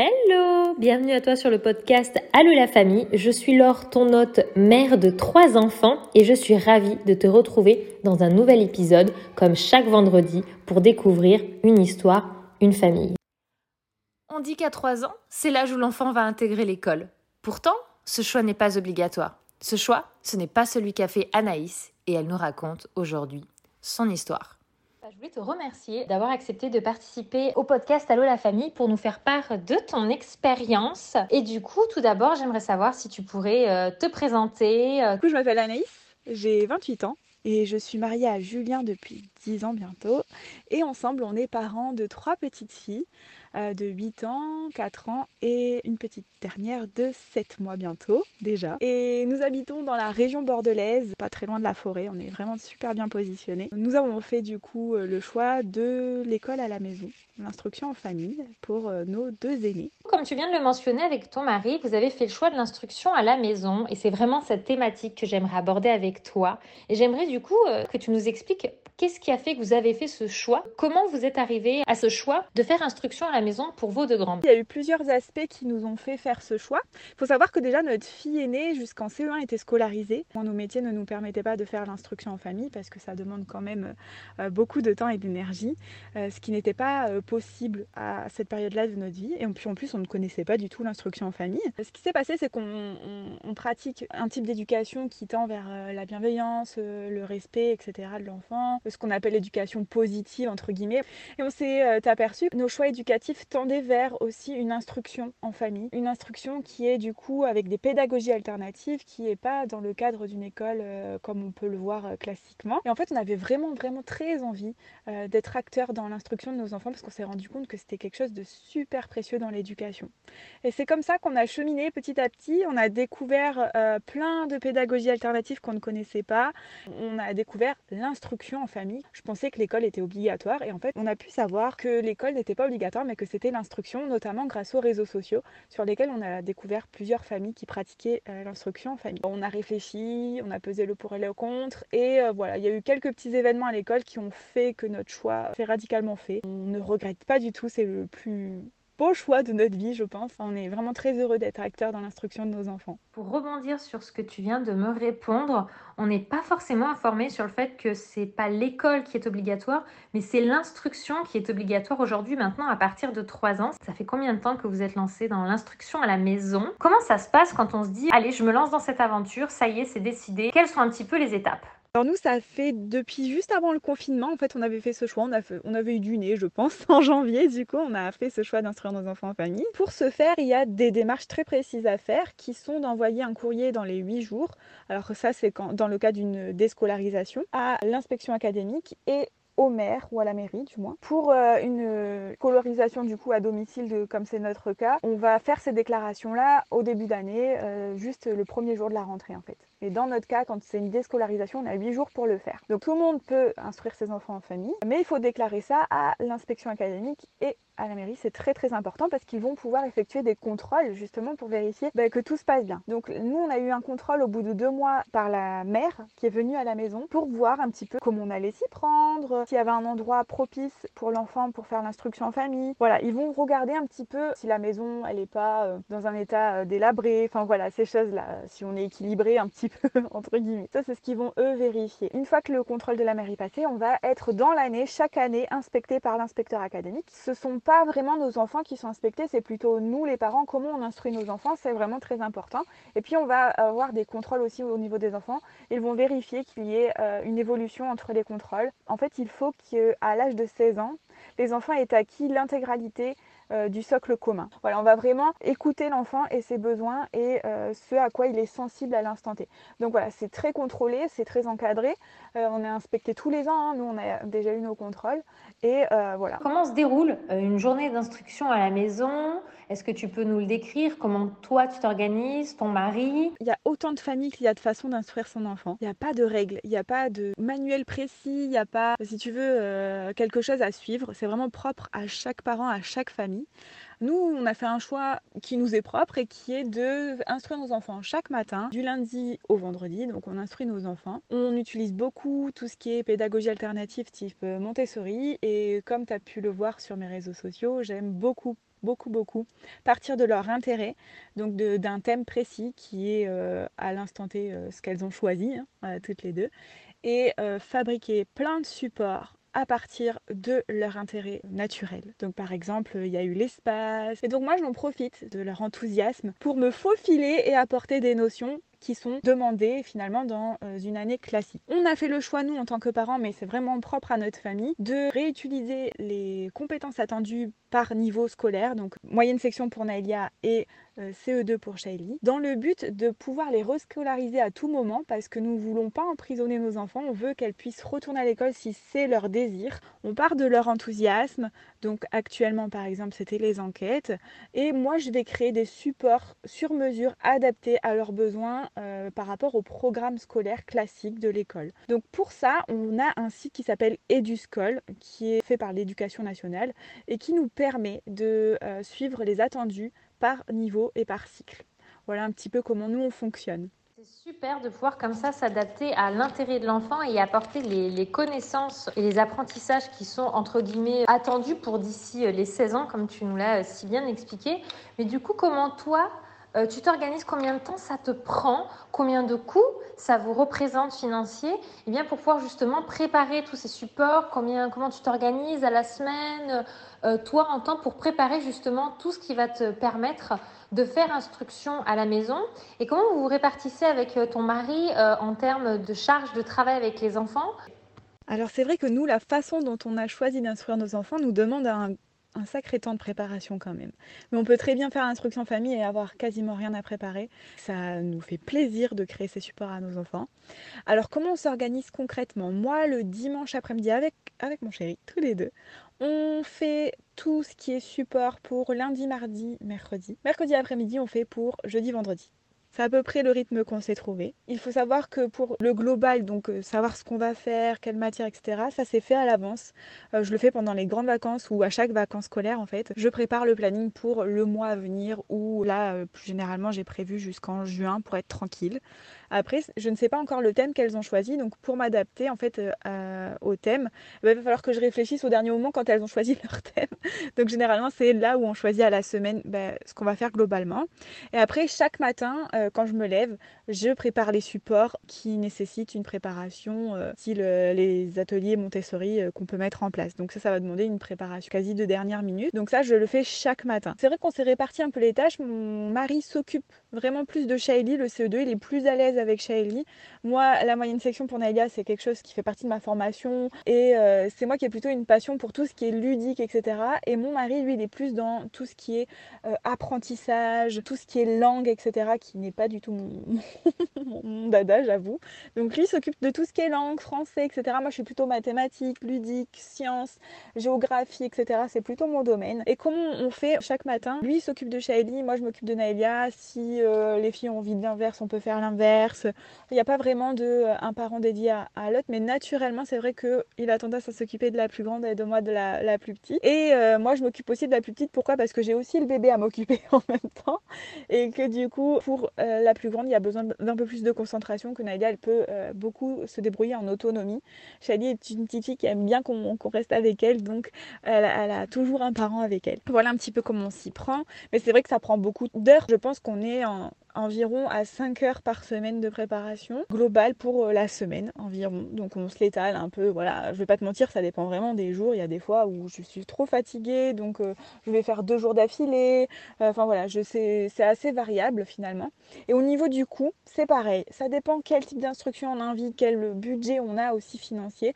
Hello Bienvenue à toi sur le podcast Allô la famille. Je suis Laure, ton hôte, mère de trois enfants et je suis ravie de te retrouver dans un nouvel épisode comme chaque vendredi pour découvrir une histoire, une famille. On dit qu'à trois ans, c'est l'âge où l'enfant va intégrer l'école. Pourtant, ce choix n'est pas obligatoire. Ce choix, ce n'est pas celui qu'a fait Anaïs et elle nous raconte aujourd'hui son histoire. Je voulais te remercier d'avoir accepté de participer au podcast Allô la famille pour nous faire part de ton expérience. Et du coup, tout d'abord, j'aimerais savoir si tu pourrais euh, te présenter. Du coup, je m'appelle Anaïs, j'ai 28 ans et je suis mariée à Julien depuis 10 ans bientôt. Et ensemble, on est parents de trois petites filles. Euh, de 8 ans, 4 ans et une petite dernière de 7 mois bientôt déjà. Et nous habitons dans la région bordelaise, pas très loin de la forêt, on est vraiment super bien positionnés. Nous avons fait du coup euh, le choix de l'école à la maison, l'instruction en famille pour euh, nos deux aînés. Comme tu viens de le mentionner avec ton mari, vous avez fait le choix de l'instruction à la maison et c'est vraiment cette thématique que j'aimerais aborder avec toi. Et j'aimerais du coup que tu nous expliques Qu'est-ce qui a fait que vous avez fait ce choix? Comment vous êtes arrivé à ce choix de faire instruction à la maison pour vos deux grands Il y a eu plusieurs aspects qui nous ont fait faire ce choix. Il faut savoir que déjà notre fille aînée jusqu'en CE1 était scolarisée. Nos métiers ne nous permettaient pas de faire l'instruction en famille parce que ça demande quand même euh, beaucoup de temps et d'énergie, euh, ce qui n'était pas euh, possible à cette période-là de notre vie. Et puis en plus, on ne connaissait pas du tout l'instruction en famille. Ce qui s'est passé, c'est qu'on pratique un type d'éducation qui tend vers la bienveillance, le respect, etc. de l'enfant ce qu'on appelle l'éducation positive, entre guillemets. Et on s'est euh, aperçu que nos choix éducatifs tendaient vers aussi une instruction en famille. Une instruction qui est du coup avec des pédagogies alternatives, qui n'est pas dans le cadre d'une école euh, comme on peut le voir euh, classiquement. Et en fait, on avait vraiment, vraiment très envie d'être acteur dans l'instruction de nos enfants parce qu'on s'est rendu compte que c'était quelque chose de super précieux dans l'éducation. Et c'est comme ça qu'on a cheminé petit à petit. On a découvert plein de pédagogies alternatives qu'on ne connaissait pas. On a découvert l'instruction en je pensais que l'école était obligatoire et en fait on a pu savoir que l'école n'était pas obligatoire mais que c'était l'instruction, notamment grâce aux réseaux sociaux sur lesquels on a découvert plusieurs familles qui pratiquaient euh, l'instruction en famille. On a réfléchi, on a pesé le pour et le contre et euh, voilà, il y a eu quelques petits événements à l'école qui ont fait que notre choix s'est radicalement fait. On ne regrette pas du tout, c'est le plus beau choix de notre vie, je pense. On est vraiment très heureux d'être acteur dans l'instruction de nos enfants. Pour rebondir sur ce que tu viens de me répondre, on n'est pas forcément informé sur le fait que c'est pas l'école qui est obligatoire, mais c'est l'instruction qui est obligatoire aujourd'hui, maintenant, à partir de 3 ans. Ça fait combien de temps que vous êtes lancé dans l'instruction à la maison? Comment ça se passe quand on se dit, allez, je me lance dans cette aventure, ça y est, c'est décidé Quelles sont un petit peu les étapes? Alors nous, ça fait depuis juste avant le confinement, en fait, on avait fait ce choix, on, avait eu du nez, je pense, en janvier, du coup, on a fait ce choix d'instruire nos enfants en famille. Pour ce faire, il y a des démarches très précises à faire qui sont d'envoyer un courrier dans les 8 jours. Alors ça, c'est dans le cas d'une déscolarisation, à l'inspection académique et au maire ou à la mairie du moins pour euh, une colorisation du coup à domicile de, comme c'est notre cas on va faire ces déclarations là au début d'année euh, juste le premier jour de la rentrée en fait et dans notre cas, quand c'est une déscolarisation, on a 8 jours pour le faire. Donc tout le monde peut instruire ses enfants en famille, mais il faut déclarer ça à l'inspection académique et à la mairie, c'est très très important parce qu'ils vont pouvoir effectuer des contrôles justement pour vérifier bah, que tout se passe bien. Donc nous, on a eu un contrôle au bout de deux mois par la mère qui est venue à la maison pour voir un petit peu comment on allait s'y prendre, s'il y avait un endroit propice pour l'enfant pour faire l'instruction en famille. Voilà, ils vont regarder un petit peu si la maison elle n'est pas euh, dans un état euh, délabré, enfin voilà ces choses là, si on est équilibré un petit entre guillemets. Ça, c'est ce qu'ils vont eux vérifier. Une fois que le contrôle de la mairie est passé, on va être dans l'année, chaque année, inspecté par l'inspecteur académique. Ce sont pas vraiment nos enfants qui sont inspectés, c'est plutôt nous, les parents, comment on instruit nos enfants, c'est vraiment très important. Et puis, on va avoir des contrôles aussi au niveau des enfants. Ils vont vérifier qu'il y ait euh, une évolution entre les contrôles. En fait, il faut qu'à l'âge de 16 ans, les enfants aient acquis l'intégralité euh, du socle commun. Voilà, on va vraiment écouter l'enfant et ses besoins et euh, ce à quoi il est sensible à l'instant T. Donc voilà, c'est très contrôlé, c'est très encadré. Euh, on est inspecté tous les ans, hein. nous on a déjà eu nos contrôles et voilà. Comment se déroule une journée d'instruction à la maison? Est-ce que tu peux nous le décrire? Comment toi tu t'organises, ton mari? Il y a autant de familles qu'il y a de façons d'instruire son enfant. Il n'y a pas de règles, il n'y a pas de manuel précis, il n'y a pas, si tu veux, quelque chose à suivre. C'est vraiment propre à chaque parent, à chaque famille. Nous, on a fait un choix qui nous est propre et qui est de instruire nos enfants chaque matin, du lundi au vendredi. Donc, on instruit nos enfants. On utilise beaucoup tout ce qui est pédagogie alternative type Montessori. Et comme tu as pu le voir sur mes réseaux sociaux, j'aime beaucoup beaucoup, beaucoup, partir de leur intérêt, donc d'un thème précis qui est à l'instant T ce qu'elles ont choisi, hein, toutes les deux, et fabriquer plein de supports à partir de leur intérêt naturel. Donc par exemple, il y a eu l'espace. Et donc moi, j'en profite de leur enthousiasme pour me faufiler et apporter des notions qui sont demandées finalement dans euh, une année classique. On a fait le choix, nous, en tant que parents, mais c'est vraiment propre à notre famille, de réutiliser les compétences attendues par niveau scolaire, donc moyenne section pour Naïlia et CE2 pour Shaili, dans le but de pouvoir les rescolariser à tout moment parce que nous ne voulons pas emprisonner nos enfants, on veut qu'elles puissent retourner à l'école si c'est leur désir. On part de leur enthousiasme, donc actuellement par exemple c'était les enquêtes, et moi je vais créer des supports sur mesure adaptés à leurs besoins euh, par rapport au programme scolaire classique de l'école. Donc pour ça, on a un site qui s'appelle Eduscol, qui est fait par l'éducation nationale et qui nous permet de euh, suivre les attendus par niveau et par cycle. Voilà un petit peu comment nous on fonctionne. C'est super de pouvoir comme ça s'adapter à l'intérêt de l'enfant et apporter les, connaissances et les apprentissages qui sont entre guillemets attendus pour d'ici euh, les 16 ans comme tu nous l'as euh, si bien expliqué. Mais du coup, comment toi, euh, tu t'organises combien de temps ça te prend, combien de coûts ça vous représente financier, et eh bien pour pouvoir justement préparer tous ces supports, combien, comment tu t'organises à la semaine, euh, toi en temps pour préparer justement tout ce qui va te permettre de faire instruction à la maison, et comment vous vous répartissez avec euh, ton mari en termes de charge de travail avec les enfants? Alors c'est vrai que nous, la façon dont on a choisi d'instruire nos enfants nous demande un un sacré temps de préparation quand même. Mais on peut très bien faire l'instruction famille et avoir quasiment rien à préparer. Ça nous fait plaisir de créer ces supports à nos enfants. Alors comment on s'organise concrètement? Moi, le dimanche après-midi avec, avec mon chéri, tous les deux, on fait tout ce qui est support pour lundi, mardi, mercredi. Mercredi après-midi, on fait pour jeudi, vendredi. C'est à peu près le rythme qu'on s'est trouvé. Il faut savoir que pour le global, donc euh, savoir ce qu'on va faire, quelle matière, etc., ça s'est fait à l'avance. Euh, je le fais pendant les grandes vacances ou à chaque vacances scolaires en fait. Je prépare le planning pour le mois à venir ou là, euh, plus généralement, j'ai prévu jusqu'en juin pour être tranquille. Après, je ne sais pas encore le thème qu'elles ont choisi, donc pour m'adapter en fait euh, au thème, bah, il va falloir que je réfléchisse au dernier moment quand elles ont choisi leur thème. Donc généralement, c'est là où on choisit à la semaine bah, ce qu'on va faire globalement. Et après, chaque matin, euh, quand je me lève, je prépare les supports qui nécessitent une préparation, euh, style les ateliers Montessori qu'on peut mettre en place. Donc ça, ça va demander une préparation quasi de dernière minute. Donc ça, je le fais chaque matin. C'est vrai qu'on s'est réparti un peu les tâches. Mon mari s'occupe vraiment plus de Shaili, le CE2, il est plus à l'aise avec Shaili. Moi, la moyenne section pour Naïlia, c'est quelque chose qui fait partie de ma formation et euh, c'est moi qui ai plutôt une passion pour tout ce qui est ludique, etc. Et mon mari, lui, il est plus dans tout ce qui est euh, apprentissage, tout ce qui est langue, etc., qui n'est pas du tout mon, dada, j'avoue. Donc lui s'occupe de tout ce qui est langue, français, etc. Moi, je suis plutôt mathématiques, ludique, sciences, géographie, etc. C'est plutôt mon domaine. Et comment on fait chaque matin? Lui s'occupe de Shaili, moi je m'occupe de Naïlia. Si euh, les filles ont envie de l'inverse, on peut faire l'inverse. Il n'y a pas vraiment de euh, un parent dédié à, l'autre, mais naturellement, c'est vrai qu'il a tendance à s'occuper de la plus grande et de moi de la, plus petite. Et euh, moi, je m'occupe aussi de la plus petite. Pourquoi? Parce que j'ai aussi le bébé à m'occuper en même temps. Et que du coup, pour la plus grande, il y a besoin d'un peu plus de concentration que Nadia, elle peut beaucoup se débrouiller en autonomie. Shadi est une petite fille qui aime bien qu'on reste avec elle, donc elle, a toujours un parent avec elle. Voilà un petit peu comment on s'y prend. Mais c'est vrai que ça prend beaucoup d'heures. Je pense qu'on est environ à 5 heures par semaine de préparation globale pour euh, la semaine environ. Donc on se l'étale un peu. Voilà, je vais pas te mentir, ça dépend vraiment des jours. Il y a des fois où je suis trop fatiguée, donc euh, je vais faire deux jours d'affilée. Enfin voilà, je sais, c'est assez variable finalement. Et au niveau du coût, c'est pareil. Ça dépend quel type d'instruction on invite, quel budget on a aussi financier.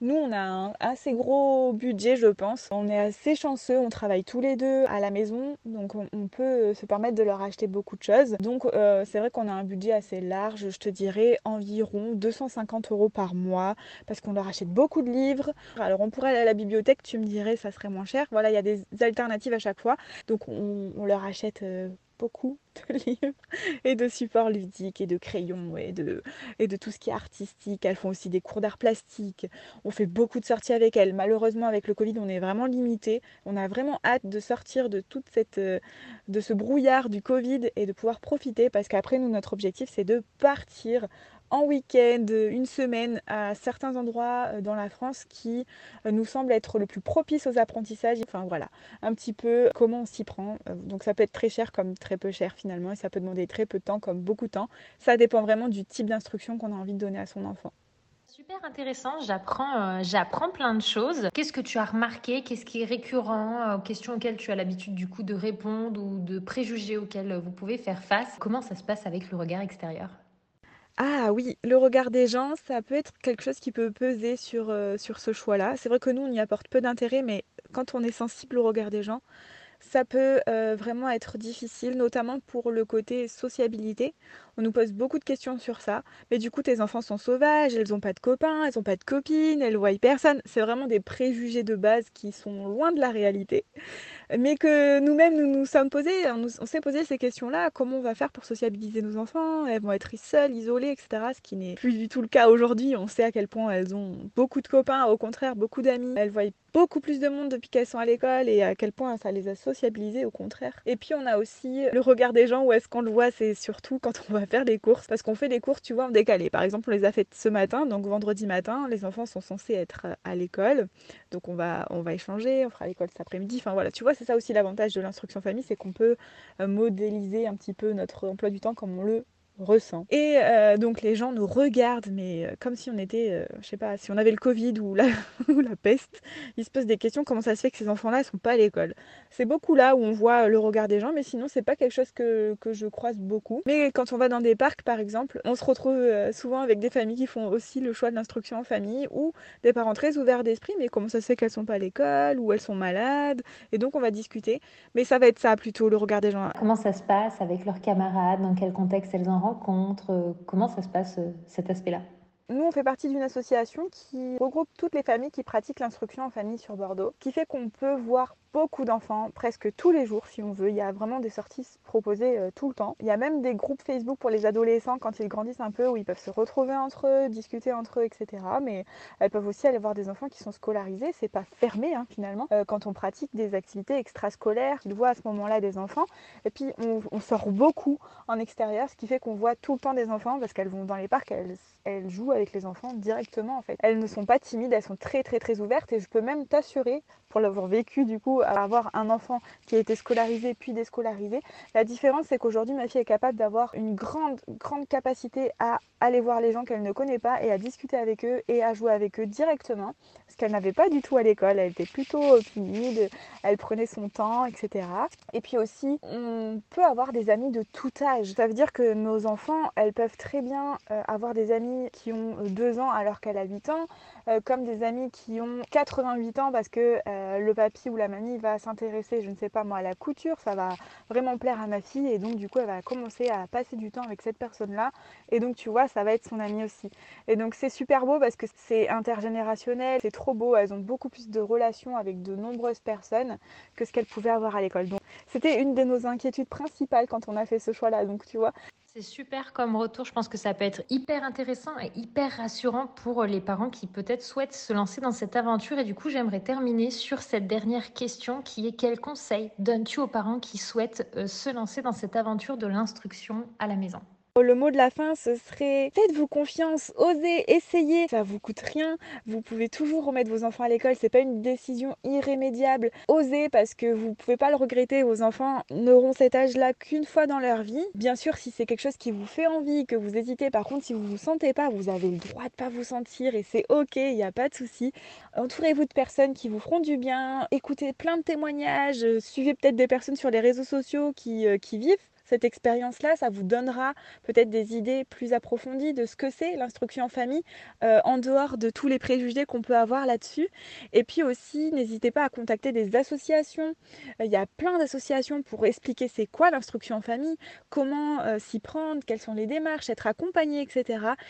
Nous, on a un assez gros budget, je pense. On est assez chanceux, on travaille tous les deux à la maison, donc on, peut se permettre de leur acheter beaucoup de choses. Donc euh, c'est vrai qu'on a un budget assez large, je te dirais environ 250 euros par mois, parce qu'on leur achète beaucoup de livres. Alors on pourrait aller à la bibliothèque, tu me dirais, ça serait moins cher. Voilà, il y a des alternatives à chaque fois. Donc on, leur achète euh, de livres et de supports ludiques et de crayons et de, et de tout ce qui est artistique. Elles font aussi des cours d'art plastique. On fait beaucoup de sorties avec elles. Malheureusement, avec le Covid, on est vraiment limité. On a vraiment hâte de sortir de toute cette, euh, de ce brouillard du Covid et de pouvoir profiter parce qu'après, nous, notre objectif, c'est de partir en week-end, une semaine à certains endroits dans la France qui nous semblent être le plus propice aux apprentissages. Enfin voilà, un petit peu comment on s'y prend. Donc ça peut être très cher comme très peu cher finalement et ça peut demander très peu de temps comme beaucoup de temps. Ça dépend vraiment du type d'instruction qu'on a envie de donner à son enfant. Super intéressant, j'apprends, euh, j'apprends plein de choses. Qu'est-ce que tu as remarqué? Qu'est-ce qui est récurrent euh, questions auxquelles tu as l'habitude du coup de répondre ou de préjugés auxquels vous pouvez faire face? Comment ça se passe avec le regard extérieur? Ah oui, le regard des gens, ça peut être quelque chose qui peut peser sur, euh, sur ce choix-là. C'est vrai que nous, on y apporte peu d'intérêt, mais quand on est sensible au regard des gens, ça peut vraiment être difficile, notamment pour le côté sociabilité. On nous pose beaucoup de questions sur ça. Mais du coup, tes enfants sont sauvages, elles n'ont pas de copains, elles n'ont pas de copines, elles voient personne. C'est vraiment des préjugés de base qui sont loin de la réalité. Mais que nous-mêmes, nous nous sommes posés, on, s'est posé ces questions-là. Comment on va faire pour sociabiliser nos enfants? Elles vont être seules, isolées, etc. Ce qui n'est plus du tout le cas aujourd'hui. On sait à quel point elles ont beaucoup de copains, au contraire, beaucoup d'amis. Elles voient beaucoup plus de monde depuis qu'elles sont à l'école et à quel point ça les a sociabilisées, au contraire. Et puis, on a aussi le regard des gens, où est-ce qu'on le voit? C'est surtout quand on va faire des courses parce qu'on fait des courses, tu vois, en décalé. Par exemple, on les a faites ce matin, donc vendredi matin, les enfants sont censés être à l'école, donc on va, on va échanger, on fera l'école cet après-midi. Enfin voilà, tu vois, c'est ça aussi l'avantage de l'instruction famille, c'est qu'on peut euh, modéliser un petit peu notre emploi du temps comme on le ressent. Et euh, donc les gens nous regardent, mais euh, comme si on était, euh, je sais pas, si on avait le Covid ou la, ou la peste, ils se posent des questions, comment ça se fait que ces enfants-là ne sont pas à l'école? C'est beaucoup là où on voit le regard des gens, mais sinon c'est pas quelque chose que, que, je croise beaucoup. Mais quand on va dans des parcs par exemple, on se retrouve souvent avec des familles qui font aussi le choix de l'instruction en famille, ou des parents très ouverts d'esprit, mais comment ça se fait qu'elles sont pas à l'école, ou elles sont malades, et donc on va discuter. Mais ça va être ça plutôt, le regard des gens. Comment ça se passe avec leurs camarades, dans quel contexte elles en rencontre euh, Comment ça se passe euh, cet aspect-là? Nous, on fait partie d'une association qui regroupe toutes les familles qui pratiquent l'instruction en famille sur Bordeaux, qui fait qu'on peut voir beaucoup d'enfants, presque tous les jours si on veut. Il y a vraiment des sorties proposées euh, tout le temps. Il y a même des groupes Facebook pour les adolescents quand ils grandissent un peu où ils peuvent se retrouver entre eux, discuter entre eux, etc. Mais elles peuvent aussi aller voir des enfants qui sont scolarisés. C'est pas fermé hein, finalement. Euh, quand on pratique des activités extrascolaires, ils voient à ce moment-là des enfants. Et puis on, sort beaucoup en extérieur, ce qui fait qu'on voit tout le temps des enfants parce qu'elles vont dans les parcs, elles, elles jouent avec les enfants directement en fait. Elles ne sont pas timides, elles sont très très très ouvertes et je peux même t'assurer pour l'avoir vécu du coup, avoir un enfant qui a été scolarisé puis déscolarisé. La différence c'est qu'aujourd'hui ma fille est capable d'avoir une grande grande capacité à aller voir les gens qu'elle ne connaît pas et à discuter avec eux et à jouer avec eux directement, ce qu'elle n'avait pas du tout à l'école. Elle était plutôt timide, elle prenait son temps, etc. Et puis aussi, on peut avoir des amis de tout âge. Ça veut dire que nos enfants, elles peuvent très bien euh, avoir des amis qui ont 2 ans alors qu'elle a 8 ans, euh, comme des amis qui ont 88 ans parce que euh, le papy ou la mamie va s'intéresser, je ne sais pas moi, à la couture, ça va vraiment plaire à ma fille et donc du coup elle va commencer à passer du temps avec cette personne-là et donc tu vois, ça va être son ami aussi. Et donc c'est super beau parce que c'est intergénérationnel, c'est trop beau, elles ont beaucoup plus de relations avec de nombreuses personnes que ce qu'elles pouvaient avoir à l'école. Donc c'était une de nos inquiétudes principales quand on a fait ce choix-là. Donc tu vois, c'est super comme retour. Je pense que ça peut être hyper intéressant et hyper rassurant pour les parents qui peut-être souhaitent se lancer dans cette aventure. Et du coup, j'aimerais terminer sur cette dernière question qui est quel conseil donnes-tu aux parents qui souhaitent euh, se lancer dans cette aventure de l'instruction à la maison? Le mot de la fin, ce serait faites-vous confiance, osez, essayez, ça vous coûte rien. Vous pouvez toujours remettre vos enfants à l'école, c'est pas une décision irrémédiable. Osez parce que vous pouvez pas le regretter. Vos enfants n'auront cet âge-là qu'une fois dans leur vie. Bien sûr, si c'est quelque chose qui vous fait envie, que vous hésitez, par contre, si vous vous sentez pas, vous avez le droit de pas vous sentir et c'est ok, il n'y a pas de souci. Entourez-vous de personnes qui vous feront du bien, écoutez plein de témoignages, suivez peut-être des personnes sur les réseaux sociaux qui, euh, qui vivent cette expérience-là, ça vous donnera peut-être des idées plus approfondies de ce que c'est l'instruction en famille, euh, en dehors de tous les préjugés qu'on peut avoir là-dessus. Et puis aussi, n'hésitez pas à contacter des associations. Euh, il y a plein d'associations pour expliquer c'est quoi l'instruction en famille, comment euh, s'y prendre, quelles sont les démarches, être accompagné, etc.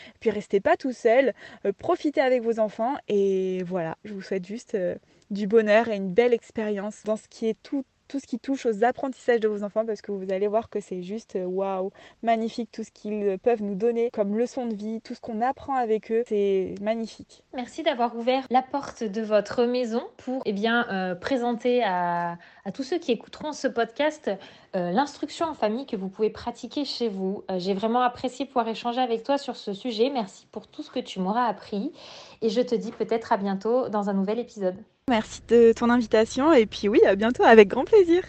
Et puis restez pas tout seul, profitez avec vos enfants et voilà, je vous souhaite juste du bonheur et une belle expérience dans ce qui est tout tout ce qui touche aux apprentissages de vos enfants parce que vous allez voir que c'est juste euh, waouh, magnifique tout ce qu'ils peuvent nous donner comme leçon de vie, tout ce qu'on apprend avec eux, c'est magnifique. Merci d'avoir ouvert la porte de votre maison pour eh bien, euh, présenter à, tous ceux qui écouteront ce podcast euh, l'instruction en famille que vous pouvez pratiquer chez vous. Euh, J'ai vraiment apprécié pouvoir échanger avec toi sur ce sujet. Merci pour tout ce que tu m'auras appris et je te dis peut-être à bientôt dans un nouvel épisode. Merci de ton invitation et puis oui, à bientôt avec grand plaisir.